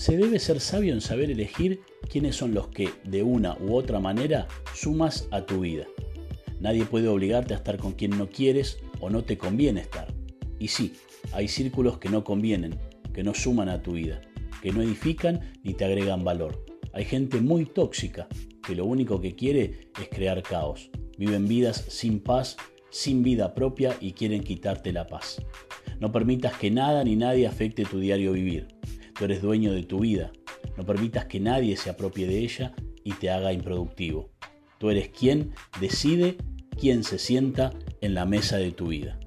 Se debe ser sabio en saber elegir quiénes son los que, de una u otra manera, sumas a tu vida. Nadie puede obligarte a estar con quien no quieres o no te conviene estar. Y sí, hay círculos que no convienen, que no suman a tu vida, que no edifican ni te agregan valor. Hay gente muy tóxica que lo único que quiere es crear caos. Viven vidas sin paz, sin vida propia y quieren quitarte la paz. No permitas que nada ni nadie afecte tu diario vivir. Tú eres dueño de tu vida. No permitas que nadie se apropie de ella y te haga improductivo. Tú eres quien decide quién se sienta en la mesa de tu vida.